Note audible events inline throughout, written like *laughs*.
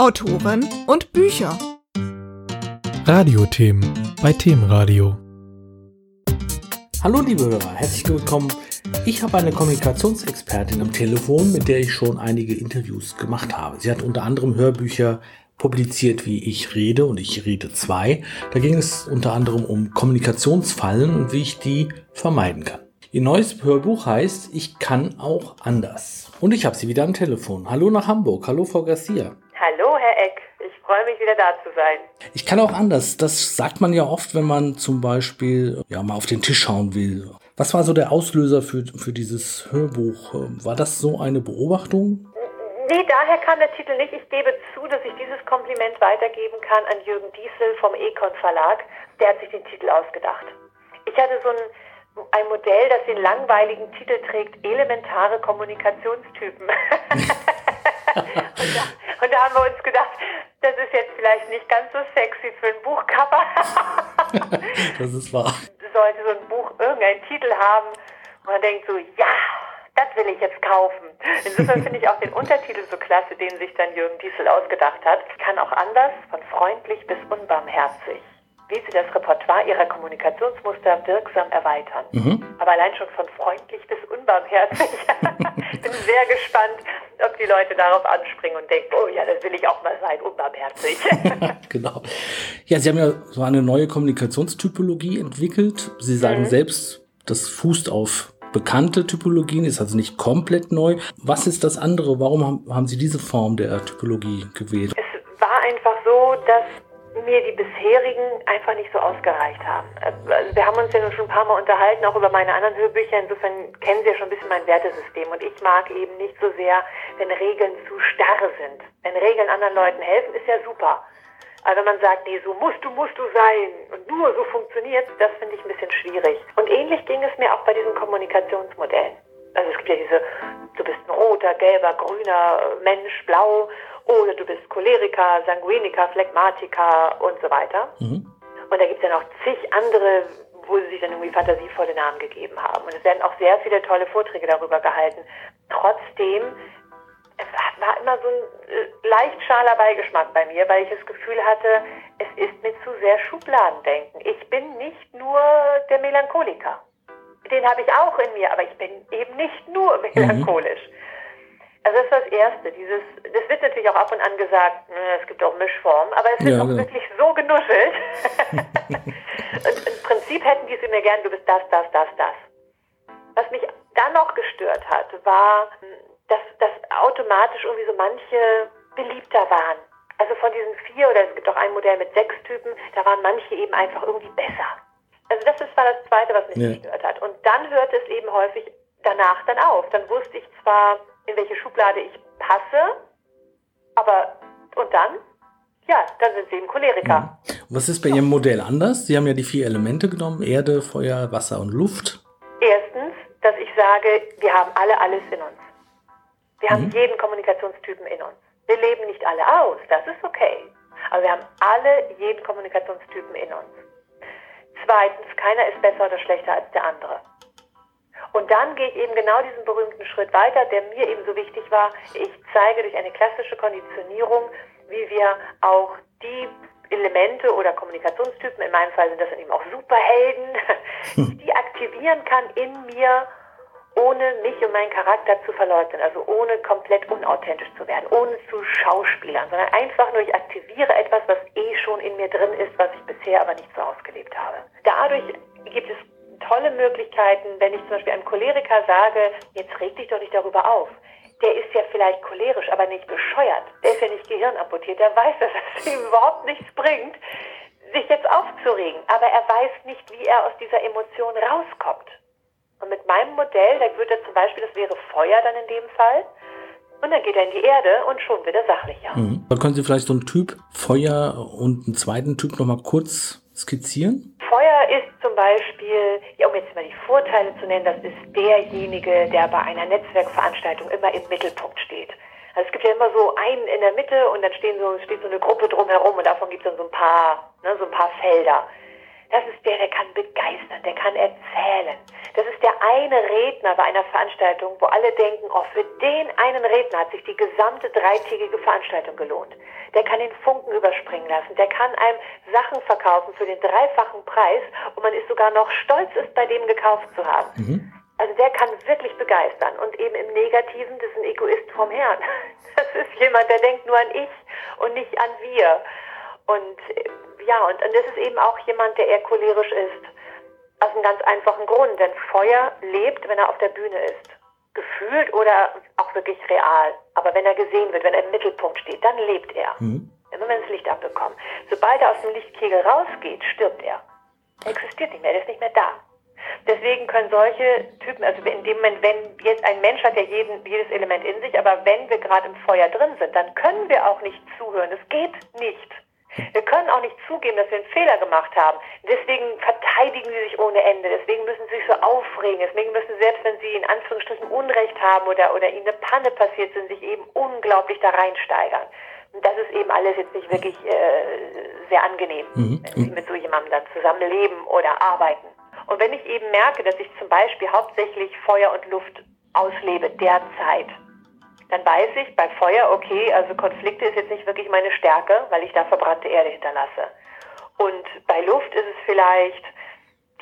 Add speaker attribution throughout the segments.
Speaker 1: Autoren und Bücher.
Speaker 2: Radiothemen bei Themenradio.
Speaker 3: Hallo liebe Hörer, herzlich willkommen. Ich habe eine Kommunikationsexpertin am Telefon, mit der ich schon einige Interviews gemacht habe. Sie hat unter anderem Hörbücher publiziert, wie ich rede und ich rede zwei. Da ging es unter anderem um Kommunikationsfallen und wie ich die vermeiden kann. Ihr neues Hörbuch heißt Ich kann auch anders. Und ich habe sie wieder am Telefon. Hallo nach Hamburg. Hallo Frau Garcia.
Speaker 4: Freue mich wieder da zu sein.
Speaker 3: Ich kann auch anders. Das sagt man ja oft, wenn man zum Beispiel ja mal auf den Tisch schauen will. Was war so der Auslöser für, für dieses Hörbuch? War das so eine Beobachtung?
Speaker 4: Nee, daher kam der Titel nicht. Ich gebe zu, dass ich dieses Kompliment weitergeben kann an Jürgen Diesel vom Econ Verlag. Der hat sich den Titel ausgedacht. Ich hatte so ein ein Modell, das den langweiligen Titel trägt, elementare Kommunikationstypen. *laughs* *laughs* und, da, und, da, haben wir uns gedacht, das ist jetzt vielleicht nicht ganz so sexy für ein Buchcover. *laughs*
Speaker 3: das ist wahr.
Speaker 4: Sollte so ein Buch irgendeinen Titel haben, und man denkt so, ja, das will ich jetzt kaufen. Insofern finde ich auch den Untertitel so klasse, den sich dann Jürgen Diesel ausgedacht hat. Ich kann auch anders, von freundlich bis unbarmherzig wie sie das Repertoire ihrer Kommunikationsmuster wirksam erweitern. Mhm. Aber allein schon von freundlich bis unbarmherzig. *laughs* Ich bin sehr gespannt, ob die Leute darauf anspringen und denken, oh ja, das will ich auch mal sein, unbarmherzig. *laughs*
Speaker 3: genau. Ja, Sie haben ja so eine neue Kommunikationstypologie entwickelt. Sie sagen mhm. selbst, das fußt auf bekannte Typologien, ist also nicht komplett neu. Was ist das andere? Warum haben Sie diese Form der Typologie gewählt?
Speaker 4: Es war einfach so, dass mir die bisherigen einfach nicht so ausgereicht haben. Also wir haben uns ja schon ein paar Mal unterhalten, auch über meine anderen Hörbücher. Insofern kennen Sie ja schon ein bisschen mein Wertesystem. Und ich mag eben nicht so sehr, wenn Regeln zu starr sind. Wenn Regeln anderen Leuten helfen, ist ja super. Aber wenn man sagt, nee, so musst du, musst du sein und nur so funktioniert, das finde ich ein bisschen schwierig. Und ähnlich ging es mir auch bei diesen Kommunikationsmodellen. Also es gibt ja diese, du bist ein roter, gelber, grüner Mensch, blau oder du bist Choleriker, Sanguiniker, Phlegmatiker und so weiter. Mhm. Und da gibt es ja noch zig andere, wo sie sich dann irgendwie fantasievolle Namen gegeben haben. Und es werden auch sehr viele tolle Vorträge darüber gehalten. Trotzdem war immer so ein äh, leicht schaler Beigeschmack bei mir, weil ich das Gefühl hatte, es ist mir zu sehr Schubladendenken. Ich bin nicht nur der Melancholiker. Den habe ich auch in mir, aber ich bin eben nicht nur mhm. melancholisch. Mhm. Also das ist das Erste. Dieses, das wird natürlich auch ab und an gesagt, es gibt auch Mischformen, aber es wird ja, auch genau. wirklich so genuschelt. *laughs* und im Prinzip hätten die sie mir gern, du bist das, das, das, das. Was mich dann noch gestört hat, war, dass, dass automatisch irgendwie so manche beliebter waren. Also von diesen vier, oder es gibt auch ein Modell mit sechs Typen, da waren manche eben einfach irgendwie besser. Also das ist, war das Zweite, was mich ja. gestört hat. Und dann hörte es eben häufig danach dann auf. Dann wusste ich zwar, in welche Schublade ich passe. Aber und dann? Ja, dann sind Sie eben Choleriker.
Speaker 3: Mhm. Was ist bei Ihrem Modell anders? Sie haben ja die vier Elemente genommen: Erde, Feuer, Wasser und Luft.
Speaker 4: Erstens, dass ich sage, wir haben alle alles in uns. Wir mhm. haben jeden Kommunikationstypen in uns. Wir leben nicht alle aus, das ist okay. Aber wir haben alle jeden Kommunikationstypen in uns. Zweitens, keiner ist besser oder schlechter als der andere. Und dann gehe ich eben genau diesen berühmten Schritt weiter, der mir eben so wichtig war. Ich zeige durch eine klassische Konditionierung, wie wir auch die Elemente oder Kommunikationstypen, in meinem Fall sind das eben auch Superhelden, die aktivieren kann in mir, ohne mich und meinen Charakter zu verleugnen, also ohne komplett unauthentisch zu werden, ohne zu schauspielern, sondern einfach nur, ich aktiviere etwas, was eh schon in mir drin ist, was ich bisher aber nicht so ausgelebt habe. Dadurch gibt es tolle Möglichkeiten, wenn ich zum Beispiel einem Choleriker sage, jetzt reg dich doch nicht darüber auf. Der ist ja vielleicht cholerisch, aber nicht bescheuert. Der ist ja nicht gehirnamputiert. Der weiß, *laughs* dass es ihm überhaupt nichts bringt, sich jetzt aufzuregen. Aber er weiß nicht, wie er aus dieser Emotion rauskommt. Und mit meinem Modell, da würde er zum Beispiel, das wäre Feuer dann in dem Fall, und dann geht er in die Erde und schon wird er sachlicher.
Speaker 3: Mhm. Da können Sie vielleicht so einen Typ Feuer und einen zweiten Typ nochmal kurz skizzieren?
Speaker 4: Beispiel, ja, um jetzt mal die Vorteile zu nennen, das ist derjenige, der bei einer Netzwerkveranstaltung immer im Mittelpunkt steht. Also es gibt ja immer so einen in der Mitte und dann stehen so, steht so eine Gruppe drumherum und davon gibt es dann so ein paar, ne, so ein paar Felder. Das ist der, der kann begeistern, der kann erzählen. Das ist eine Redner bei einer Veranstaltung, wo alle denken, oh, für den einen Redner hat sich die gesamte dreitägige Veranstaltung gelohnt. Der kann den Funken überspringen lassen. Der kann einem Sachen verkaufen für den dreifachen Preis und man ist sogar noch stolz, es bei dem gekauft zu haben. Mhm. Also der kann wirklich begeistern und eben im Negativen, das ist ein Egoist vom Herrn. *laughs* Das ist jemand, der denkt nur an ich und nicht an wir. Und ja, und, und das ist eben auch jemand, der eher cholerisch ist. Aus einem ganz einfachen Grund, denn Feuer lebt, wenn er auf der Bühne ist. Gefühlt oder auch wirklich real. Aber wenn er gesehen wird, wenn er im Mittelpunkt steht, dann lebt er. Mhm. Immer wenn das Licht abbekommt. Sobald er aus dem Lichtkegel rausgeht, stirbt er. Er existiert nicht mehr, er ist nicht mehr da. Deswegen können solche Typen, also in dem Moment, wenn jetzt ein Mensch hat ja jeden, jedes Element in sich, aber wenn wir gerade im Feuer drin sind, dann können wir auch nicht zuhören. Es geht nicht. Wir können auch nicht zugeben, dass wir einen Fehler gemacht haben. Deswegen verteidigen sie sich ohne Ende. Deswegen müssen sie sich so aufregen. Deswegen müssen sie, selbst wenn sie in Anführungsstrichen Unrecht haben oder, oder ihnen eine Panne passiert sind, sich eben unglaublich da reinsteigern. Und das ist eben alles jetzt nicht wirklich äh, sehr angenehm, mhm. wenn sie mit so jemandem dann zusammenleben oder arbeiten. Und wenn ich eben merke, dass ich zum Beispiel hauptsächlich Feuer und Luft auslebe derzeit, dann weiß ich bei Feuer, okay, also Konflikte ist jetzt nicht wirklich meine Stärke, weil ich da verbrannte Erde hinterlasse. Und bei Luft ist es vielleicht,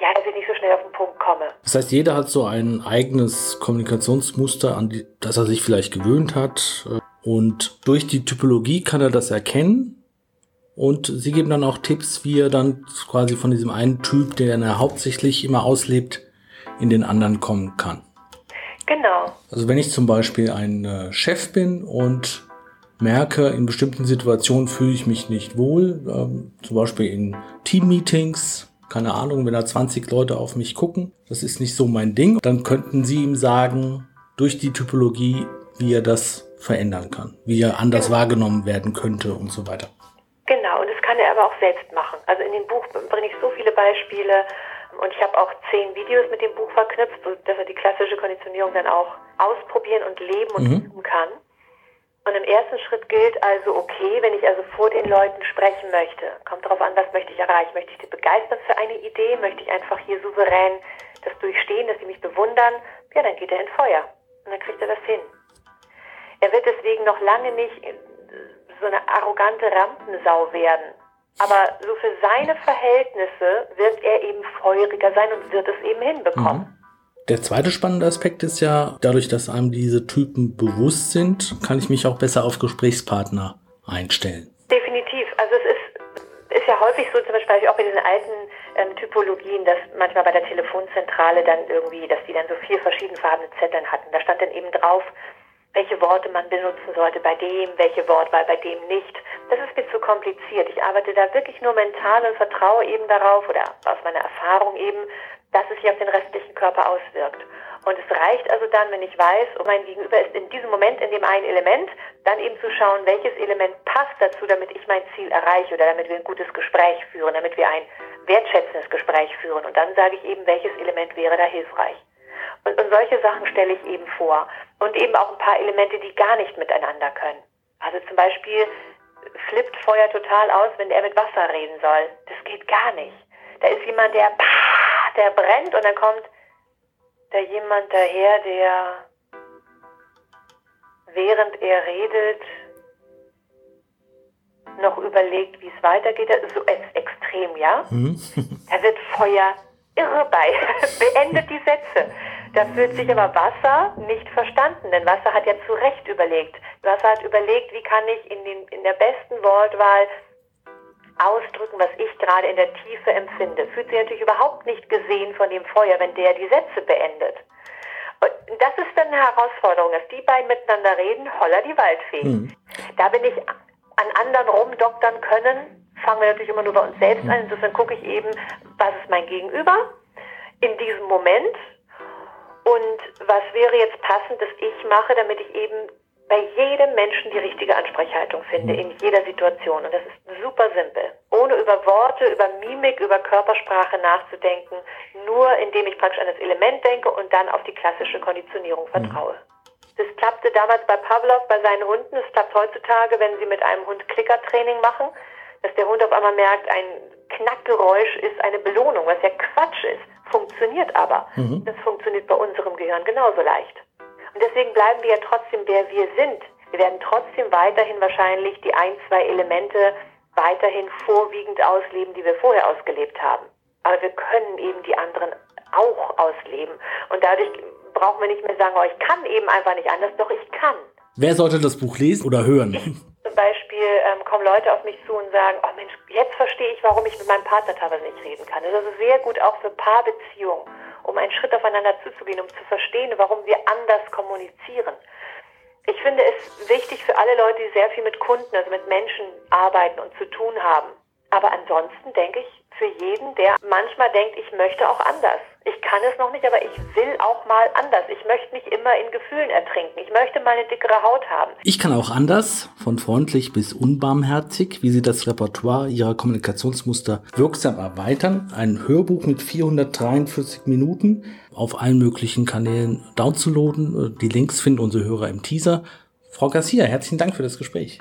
Speaker 4: ja, dass ich nicht so schnell auf den Punkt komme.
Speaker 3: Das heißt, jeder hat so ein eigenes Kommunikationsmuster, an die, das er sich vielleicht gewöhnt hat. Und durch die Typologie kann er das erkennen. Und sie geben dann auch Tipps, wie er dann quasi von diesem einen Typ, den er hauptsächlich immer auslebt, in den anderen kommen kann.
Speaker 4: Genau.
Speaker 3: Also wenn ich zum Beispiel ein äh, Chef bin und merke, in bestimmten Situationen fühle ich mich nicht wohl, ähm, zum Beispiel in Teammeetings, keine Ahnung, wenn da 20 Leute auf mich gucken, das ist nicht so mein Ding, dann könnten Sie ihm sagen, durch die Typologie, wie er das verändern kann, wie er anders genau. wahrgenommen werden könnte und so weiter.
Speaker 4: Genau, und das kann er aber auch selbst machen. Also in dem Buch bringe ich so viele Beispiele, und ich habe auch zehn Videos mit dem Buch verknüpft, sodass er die klassische Konditionierung dann auch ausprobieren und leben und mhm. üben kann. Und im ersten Schritt gilt also, okay, wenn ich also vor den Leuten sprechen möchte, kommt darauf an, was möchte ich erreichen. Möchte ich die begeistern für eine Idee? Möchte ich einfach hier souverän das durchstehen, dass sie mich bewundern? Ja, dann geht er in Feuer und dann kriegt er das hin. Er wird deswegen noch lange nicht so eine arrogante Rampensau werden, aber so für seine Verhältnisse wird er eben feuriger sein und wird es eben hinbekommen. Mhm.
Speaker 3: Der zweite spannende Aspekt ist ja, dadurch, dass einem diese Typen bewusst sind, kann ich mich auch besser auf Gesprächspartner einstellen.
Speaker 4: Definitiv. Also es ist, ist ja häufig so, zum Beispiel auch bei diesen alten ähm, Typologien, dass manchmal bei der Telefonzentrale dann irgendwie, dass die dann so vier verschiedenfarbene Zetteln hatten. Da stand dann eben drauf, welche Worte man benutzen sollte bei dem, welche Wortwahl bei dem nicht. Das ist mir zu kompliziert. Ich arbeite da wirklich nur mental und vertraue eben darauf oder aus meiner Erfahrung eben, dass es sich auf den restlichen Körper auswirkt. Und es reicht also dann, wenn ich weiß, oh, mein Gegenüber ist in diesem Moment in dem einen Element, dann eben zu schauen, welches Element passt dazu, damit ich mein Ziel erreiche oder damit wir ein gutes Gespräch führen, damit wir ein wertschätzendes Gespräch führen. Und dann sage ich eben, welches Element wäre da hilfreich. Und, und solche Sachen stelle ich eben vor. Und eben auch ein paar Elemente, die gar nicht miteinander können. Also zum Beispiel flippt Feuer total aus, wenn er mit Wasser reden soll. Das geht gar nicht. Da ist jemand, der, der brennt und dann kommt da jemand daher, der während er redet noch überlegt, wie es weitergeht. Das ist so extrem, ja? Mhm. da wird Feuer irre bei. *laughs* Beendet die Sätze. Da fühlt sich aber Wasser nicht verstanden, denn Wasser hat ja zu Recht überlegt. Wasser hat überlegt, wie kann ich in, den, in der besten Wortwahl ausdrücken, was ich gerade in der Tiefe empfinde. Fühlt sich natürlich überhaupt nicht gesehen von dem Feuer, wenn der die Sätze beendet. Und das ist dann eine Herausforderung, dass die beiden miteinander reden, holla die Waldfee. Mhm. Da bin ich an anderen rumdoktern können, fangen wir natürlich immer nur bei uns selbst an. Insofern gucke ich eben, was ist mein Gegenüber in diesem Moment und was wäre jetzt passend, dass ich mache, damit ich eben bei jedem Menschen die richtige Ansprechhaltung finde, in jeder Situation. Und das ist super simpel. Ohne über Worte, über Mimik, über Körpersprache nachzudenken, nur indem ich praktisch an das Element denke und dann auf die klassische Konditionierung vertraue. Das klappte damals bei Pavlov, bei seinen Hunden. Das klappt heutzutage, wenn Sie mit einem Hund Klickertraining machen, dass der Hund auf einmal merkt, ein Knackgeräusch ist eine Belohnung, was ja Quatsch ist, funktioniert aber. Mhm. Das funktioniert bei unserem Gehirn genauso leicht. Und deswegen bleiben wir ja trotzdem, wer wir sind. Wir werden trotzdem weiterhin wahrscheinlich die ein, zwei Elemente weiterhin vorwiegend ausleben, die wir vorher ausgelebt haben. Aber wir können eben die anderen auch ausleben. Und dadurch brauchen wir nicht mehr sagen, oh, ich kann eben einfach nicht anders, doch ich kann.
Speaker 3: Wer sollte das Buch lesen oder hören?
Speaker 4: Beispiel ähm, kommen Leute auf mich zu und sagen, oh Mensch, jetzt verstehe ich, warum ich mit meinem Partner teilweise nicht reden kann. Das ist sehr gut auch für Paarbeziehungen, um einen Schritt aufeinander zuzugehen, um zu verstehen, warum wir anders kommunizieren. Ich finde es wichtig für alle Leute, die sehr viel mit Kunden, also mit Menschen arbeiten und zu tun haben. Aber ansonsten denke ich, für jeden, der manchmal denkt, ich möchte auch anders. Ich kann es noch nicht, aber ich will auch mal anders. Ich möchte nicht immer in Gefühlen ertrinken. Ich möchte mal dickere Haut haben.
Speaker 3: Ich kann auch anders, von freundlich bis unbarmherzig, wie Sie das Repertoire Ihrer Kommunikationsmuster wirksam erweitern. Ein Hörbuch mit 443 Minuten auf allen möglichen Kanälen downzuladen. Die Links finden unsere Hörer im Teaser. Frau Garcia, herzlichen Dank für das Gespräch.